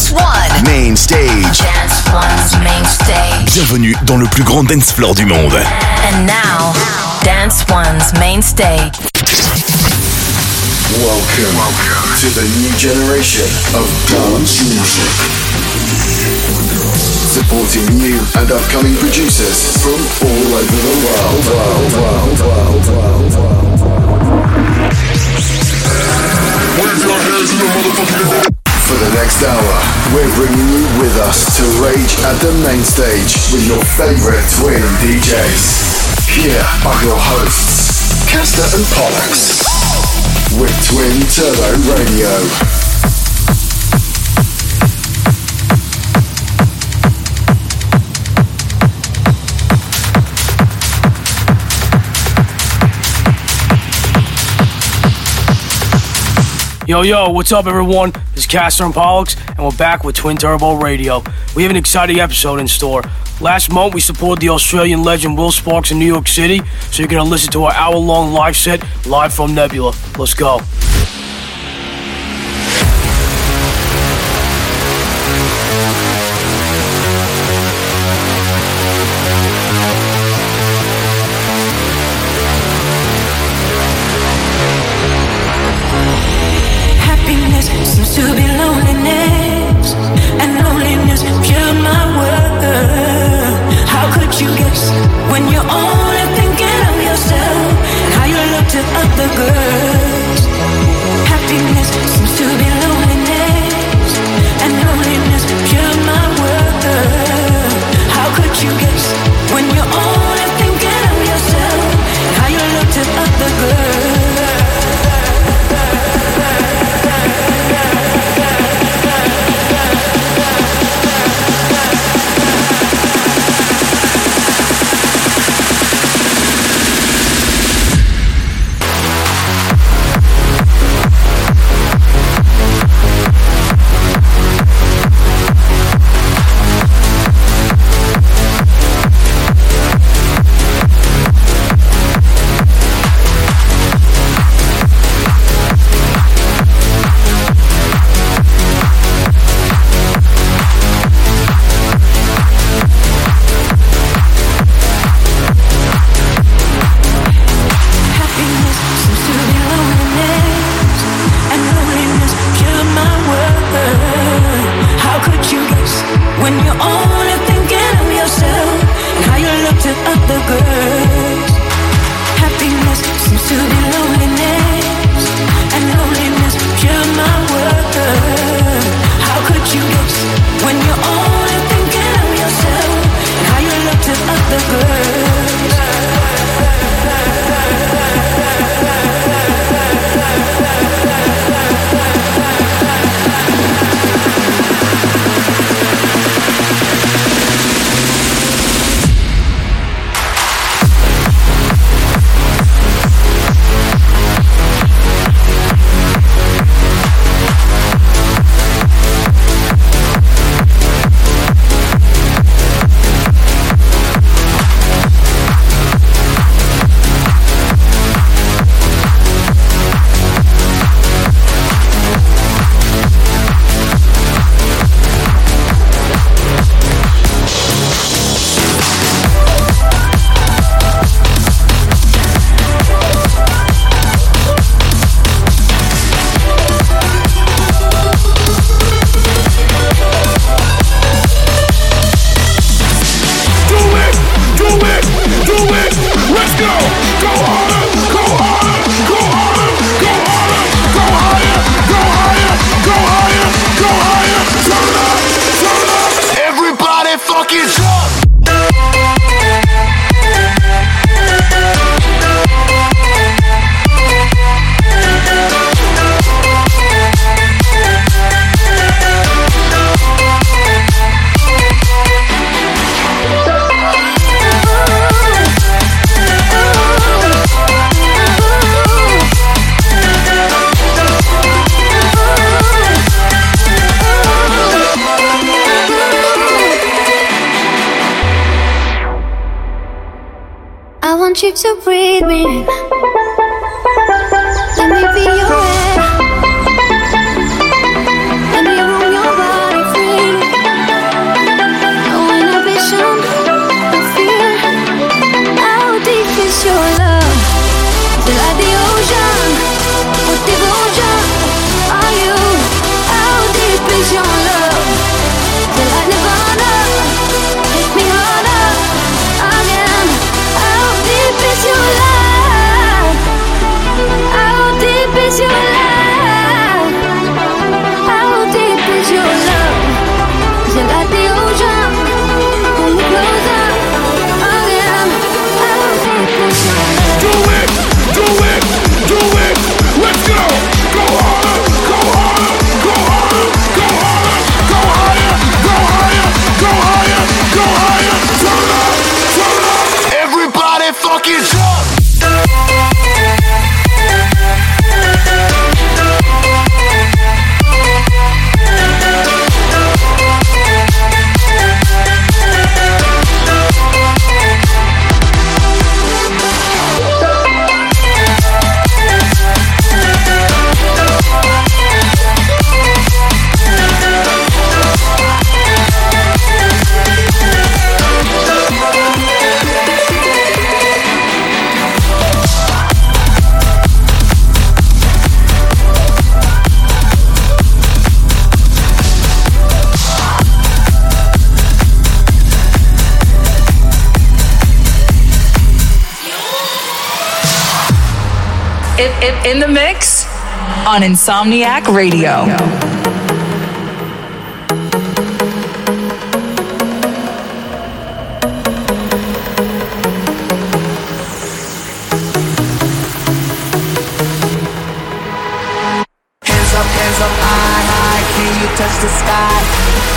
Dance One. Main stage. Dance One's main stage. Bienvenue dans le plus grand dance floor du monde. And now, Dance One's main stage. Welcome, to the new generation of dance music. Supporting new and upcoming producers from all over the world. world, world, world, world, world. For the next hour, we're bringing you with us to rage at the main stage with your favorite twin DJs. Here are your hosts, Castor and Pollux, with Twin Turbo Radio. Yo, yo, what's up, everyone? This is Castor and Pollux, and we're back with Twin Turbo Radio. We have an exciting episode in store. Last month, we supported the Australian legend Will Sparks in New York City, so you're going to listen to our hour long live set live from Nebula. Let's go. On Insomniac Radio. Hands up, hands up, high, high, Can you touch the sky?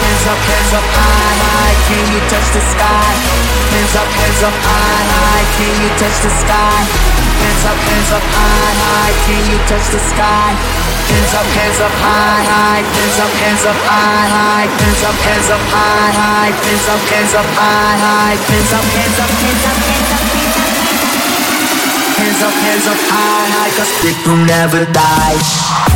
Hands up, hands up, high, high. Can you touch the sky? Hands up, hands up, high, high. Can you touch the sky? Hands up, hands up, high, high. Can you touch the sky? Hands up, hands up, high, high. Hands up, hands up, high, high. Hands up, hands up, high, high. Hands up, hands up, high, high. Hands up, hands up, hands up, hands up, hands up. Hands up, high, high, cause people never die.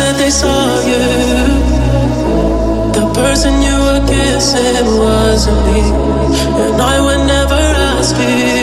said they saw you. The person you were kissing wasn't me, and I would never ask you.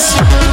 To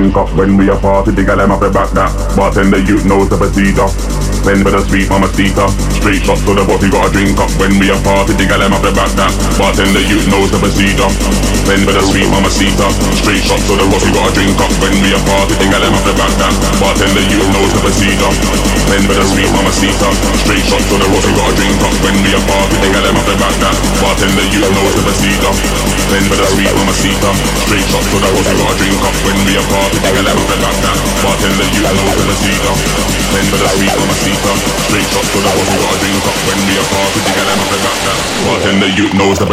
the drink up. When we a party, the gal them have the back that. Bartender, you knows the procedure. Bend with a sweet mama mamacita. Straight shots to the boss, you gotta drink up. When we a party, the gal them have the back that. Bartender, you knows the procedure. Bend with a sweet mama mamacita. Straight shots to the boss, you gotta drink up. When we a party, the gal them have the back that. Bartender, you knows the procedure. Bend with a sweet mamacita. Straight shots to the boss, you gotta drink up. When we a party, the gal them have the back that. Bartender, you knows the procedure. Bend with a sweet mamacita. Straight shots to the boss, you gotta drink up. When we a party, the gal them have the back that. Bartender, you knows the procedure. Bend with a sweet mamacita. Straight shots to the boss, you gotta drink up. When we a party, the gal them have the back that. Bartender, you knows the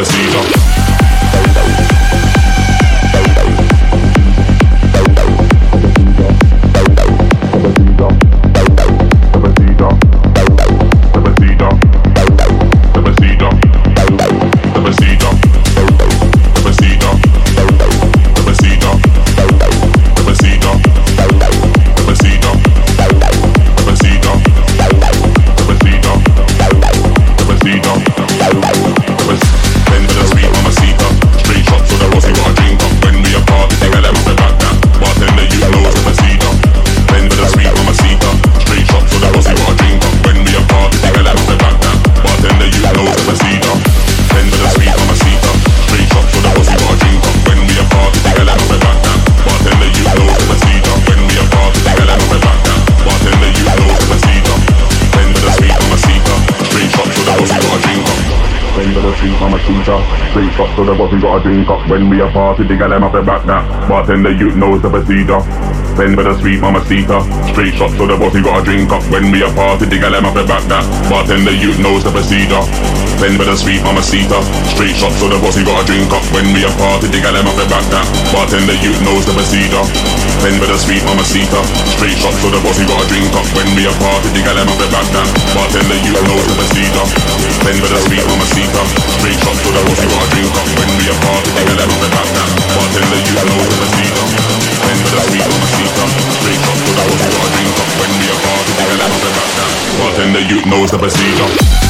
procedure. Straight shots so the boss, we gotta drink up. When we a party, the gal them have the back that Bartender, you knows the procedure. Bend with a sweet mama mamacita Straight shots so the boss, we gotta drink up. When we a party, the gal them have the back that Bartender, you knows the procedure Bend with a sweet mamacita Straight shots to the boss, we gotta drink up. When we a party, the gal them have the back that Bartender, you knows the procedure. Bend with a sweet mamacita Straight shots to the boss, we gotta drink up. When we a party, the gal them have the back that Bartender, you knows the procedure. Bend with a sweet mamacita Straight shots to the boss, we gotta drink up. When we a party, the gal them have the back that Bartender, you knows the procedure. Bend with a sweet mamacita Straight shots to the boss, we gotta drink up. When we a party, the gal them have the back that Bartender, you knows the procedure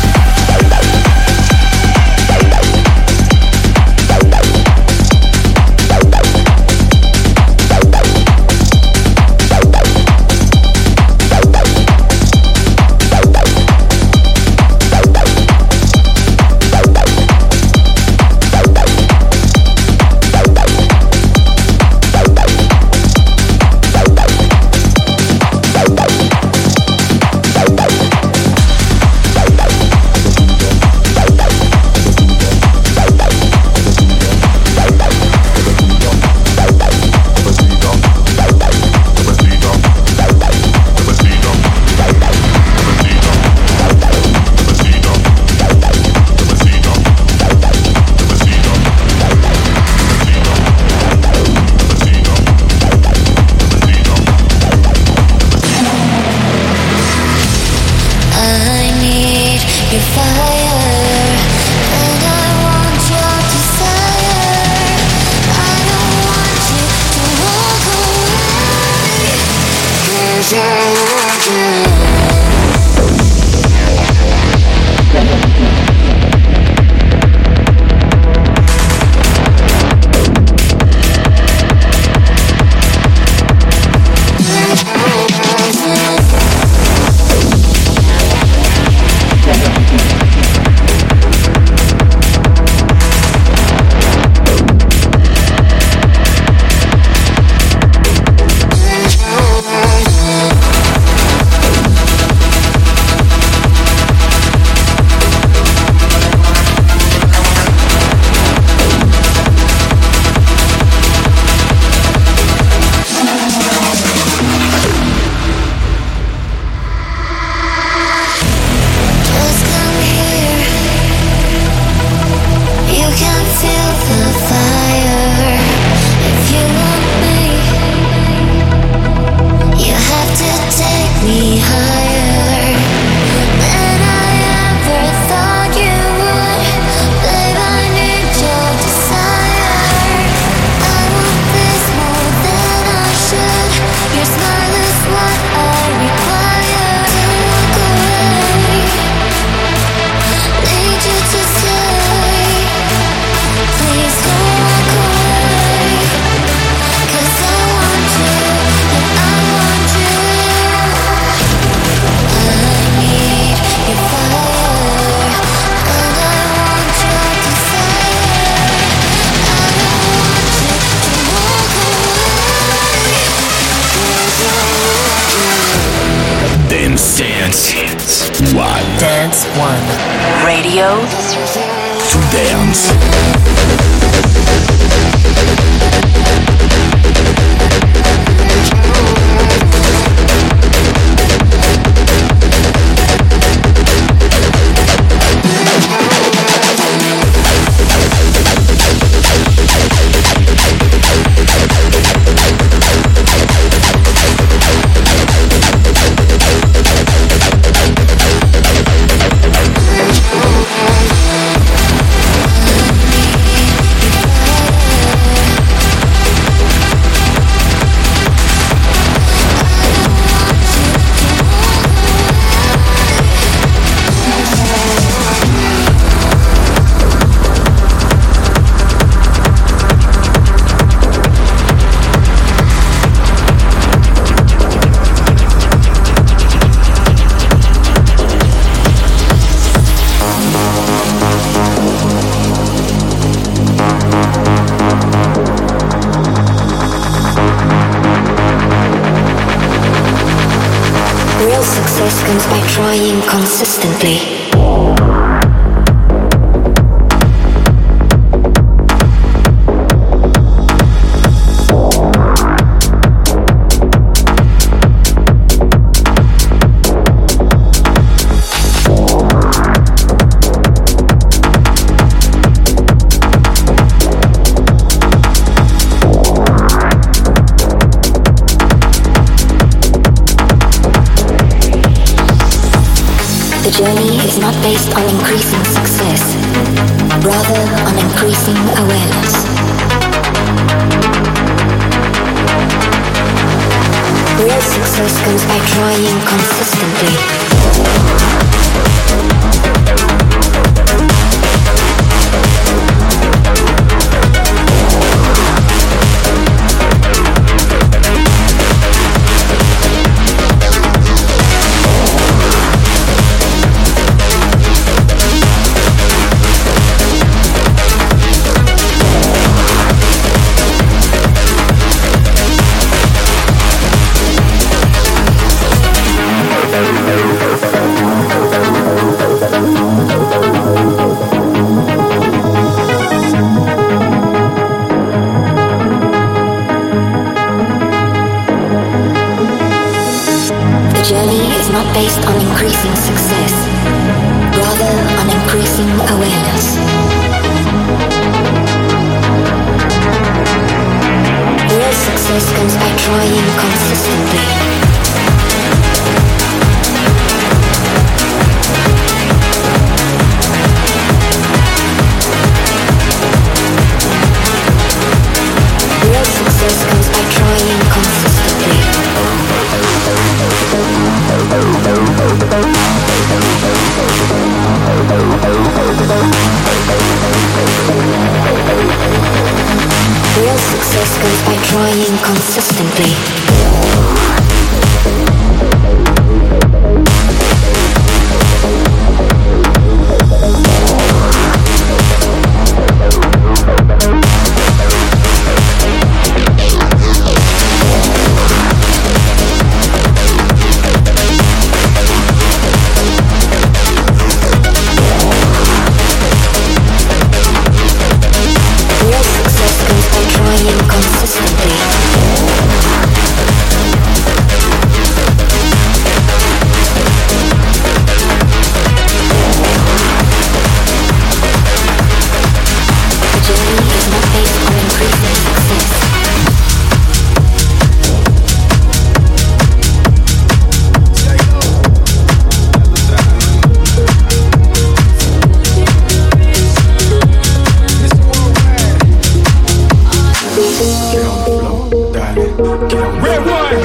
Get on the floor, darling. Get RedOne.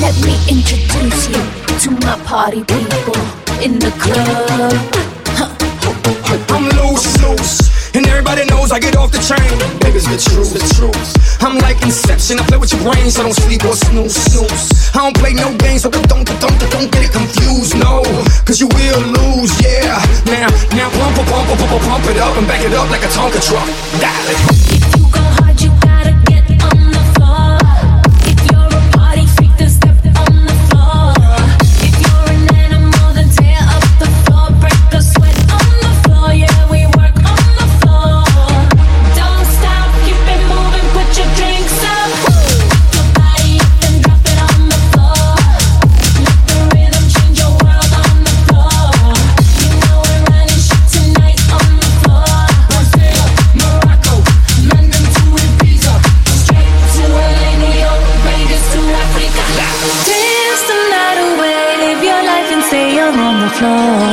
Let me introduce you to my party people in the club. Huh. I'm loose, loose, and everybody knows I get off the the truth. I'm like I play with your so don't sleep or snooze, snooze. I don't play no games, so don't, don't, don't, don't get it confused, no. Cause you will lose, yeah. Now, now pump, pump, pump, pump, pump it up and back it up like a Tonka truck. Dial it. floor.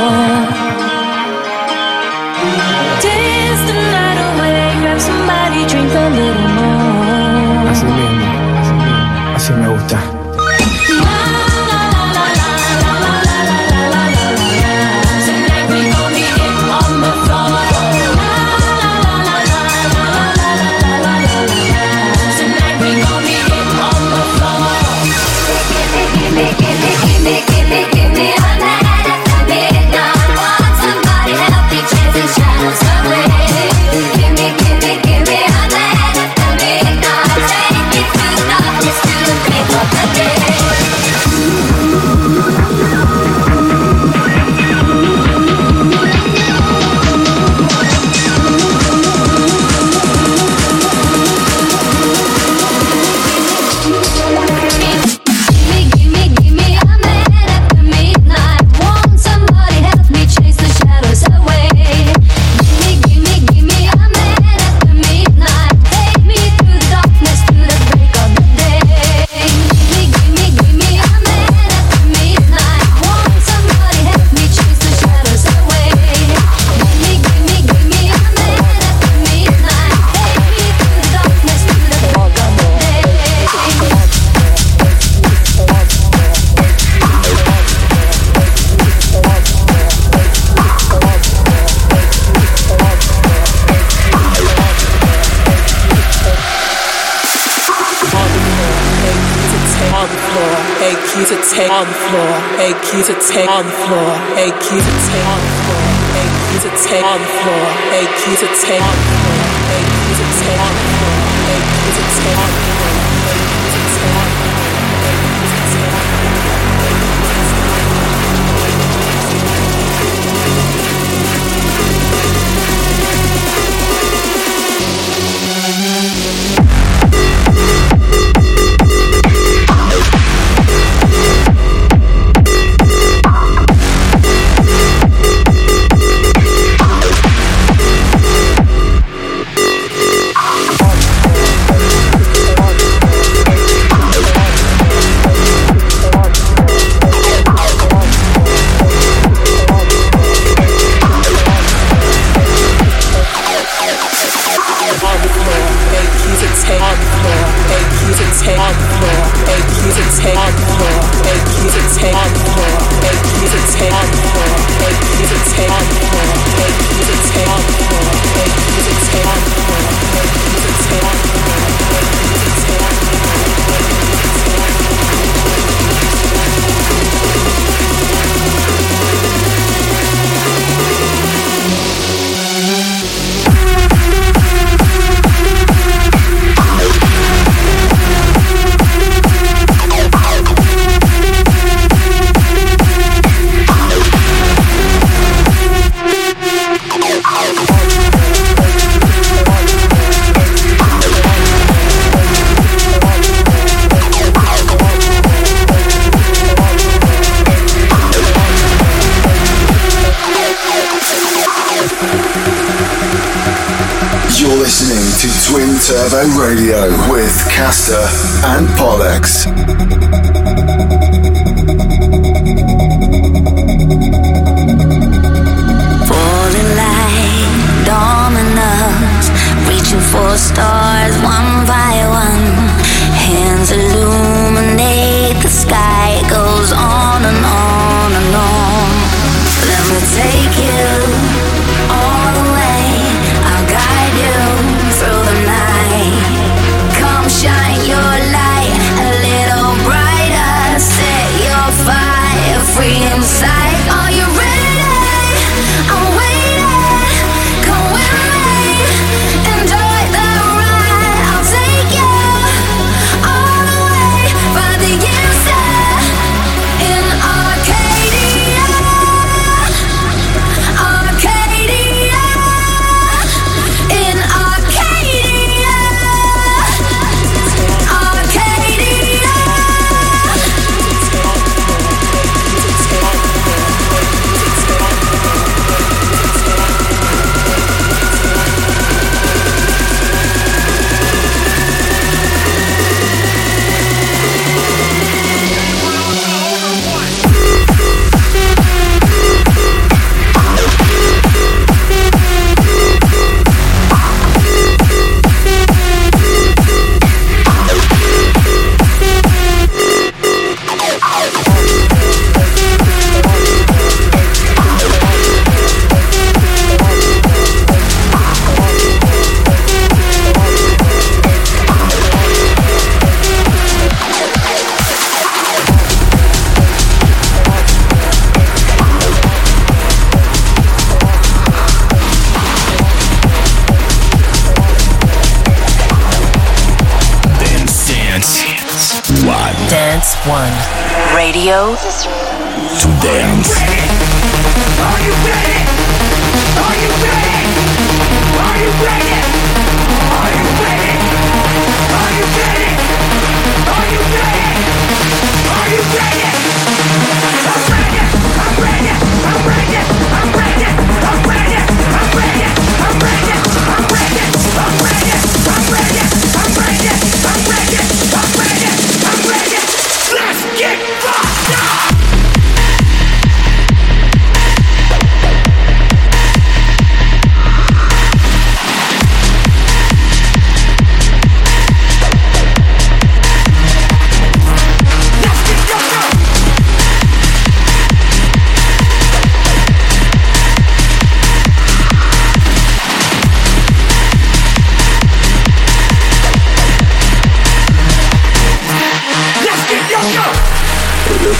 you to take on the floor, take you to take on the floor, take you to take on the floor, take you to take on the floor. make you to take on the floor, make you to take on the floor, make you to take on the floor, make you to take on the floor, make you to take on the floor, make you to take on the floor, make you to take on the floor, make you to take on the floor. Turbo Radio with Castor and Pollux. for stars one by one. Hands illuminate the sky.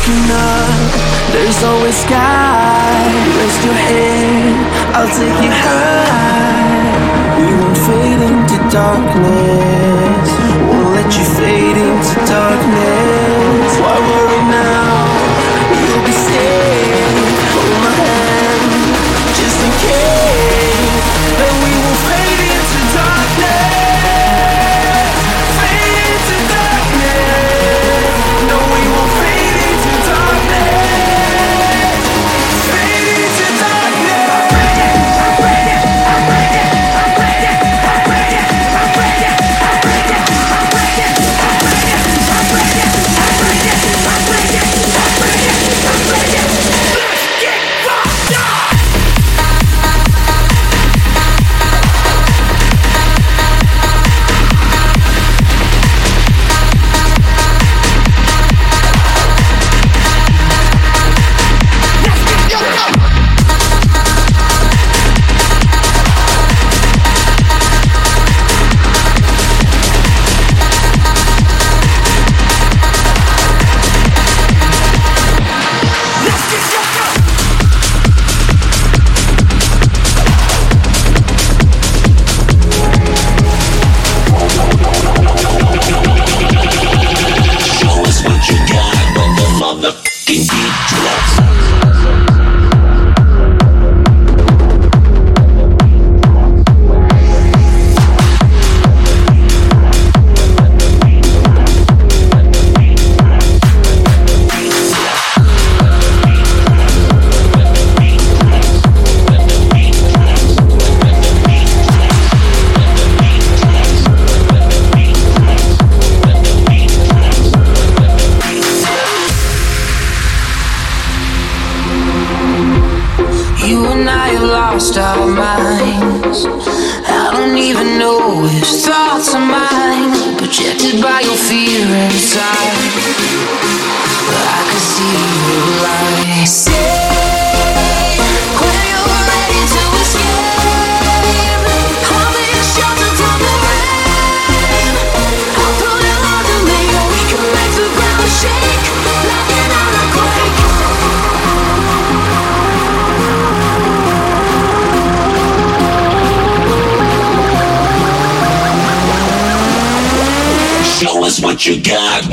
looking up, there's always sky. Rest your head, I'll take you high. We won't fade into darkness, won't let you fade into darkness.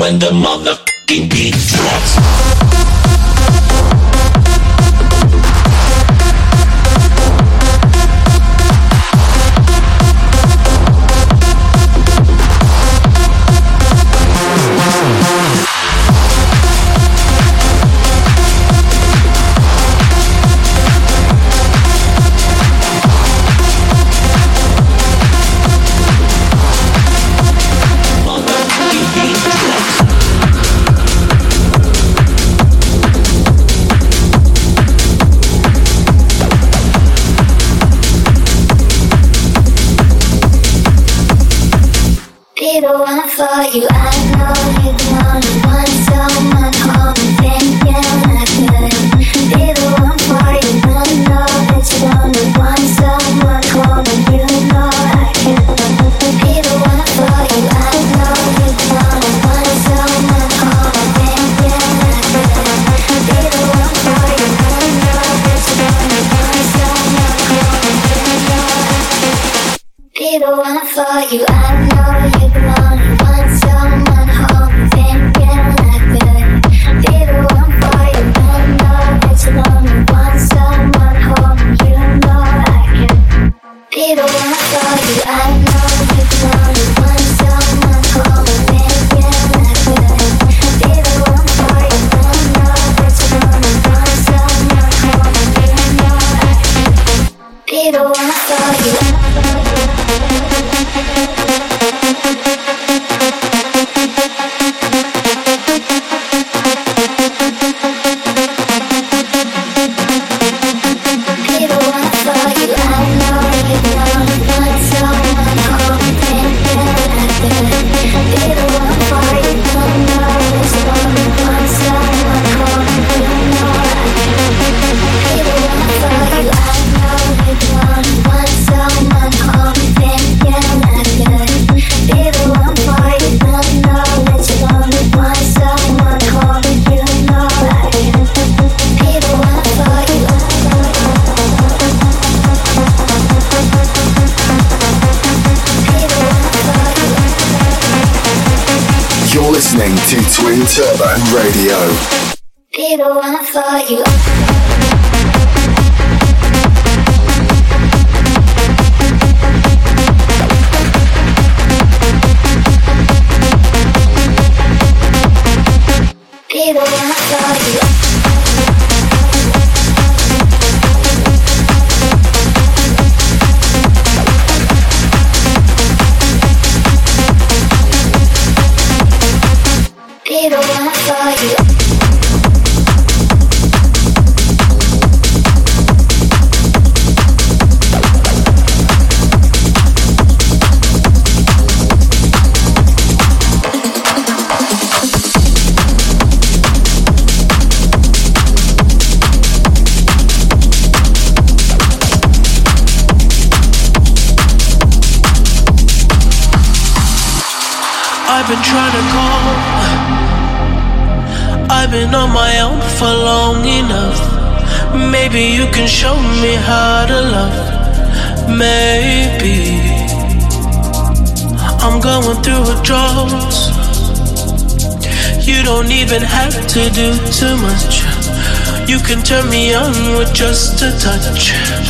when the motherfucking beat drops. me on with just a touch.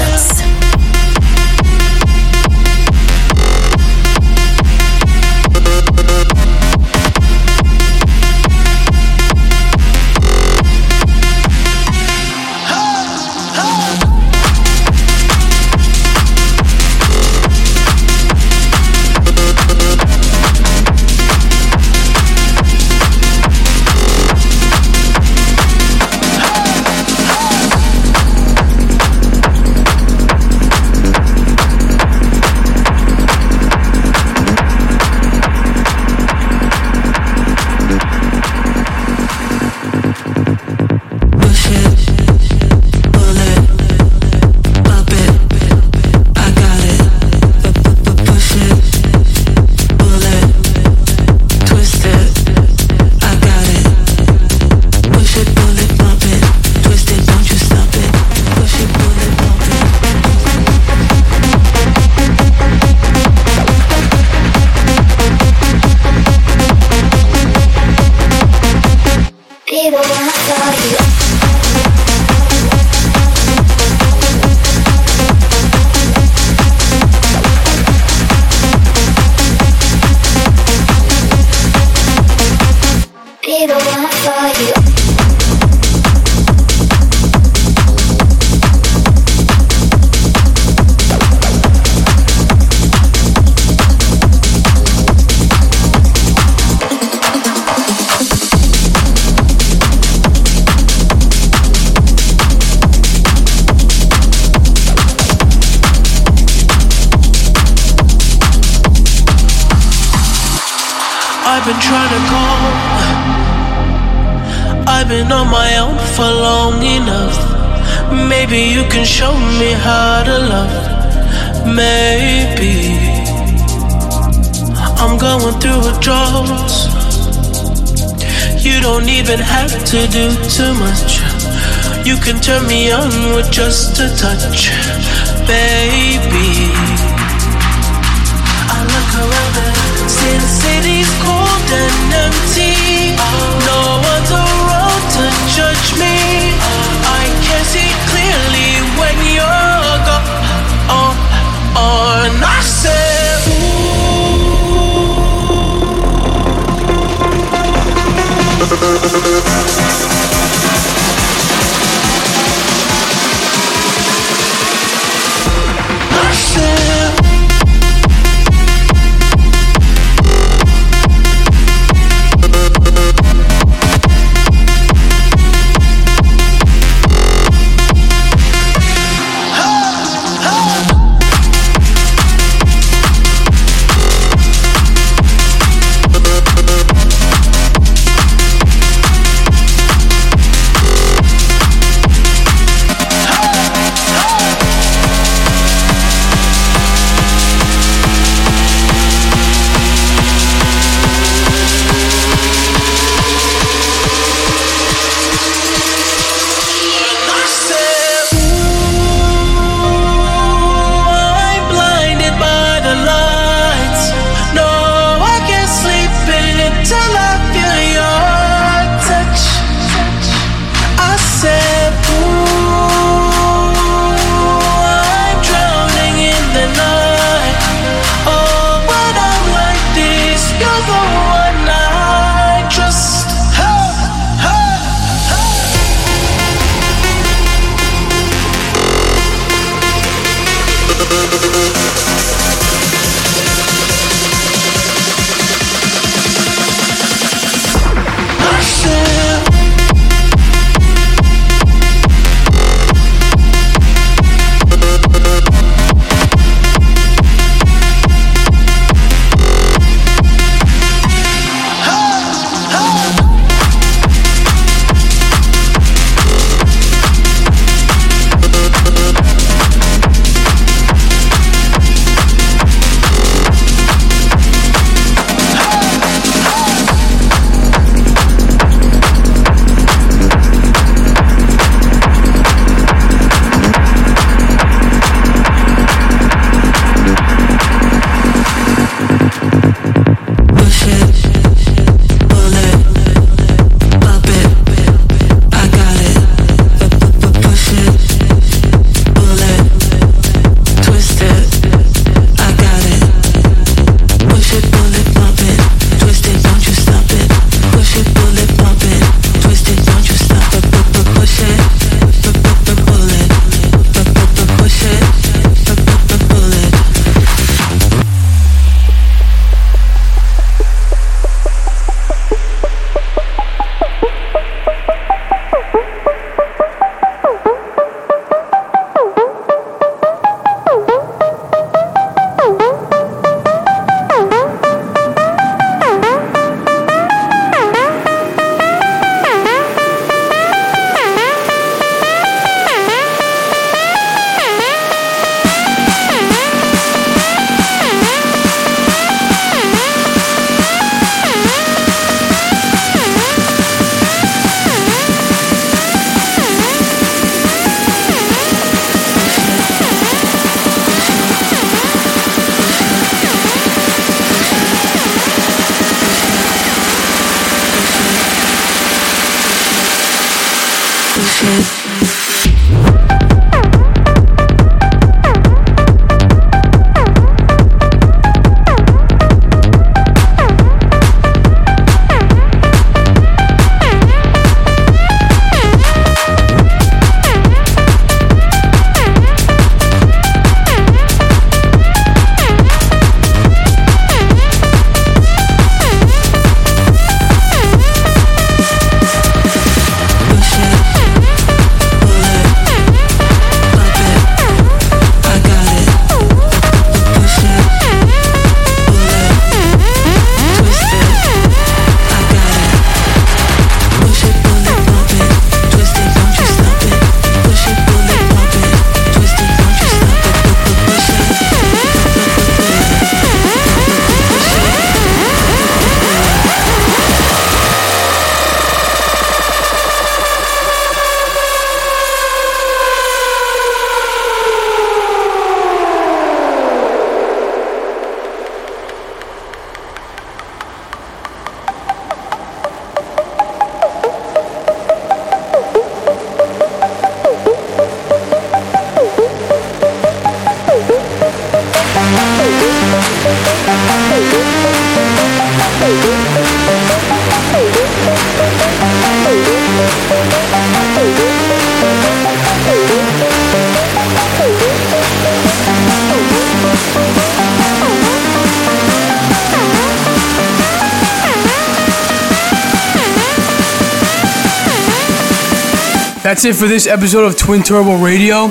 That's it for this episode of Twin Turbo Radio.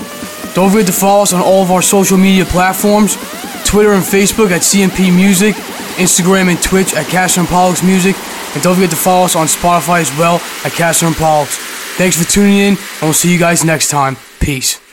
Don't forget to follow us on all of our social media platforms Twitter and Facebook at CMP Music, Instagram and Twitch at Castor and Pollux Music, and don't forget to follow us on Spotify as well at Castor and Pollux. Thanks for tuning in, and we'll see you guys next time. Peace.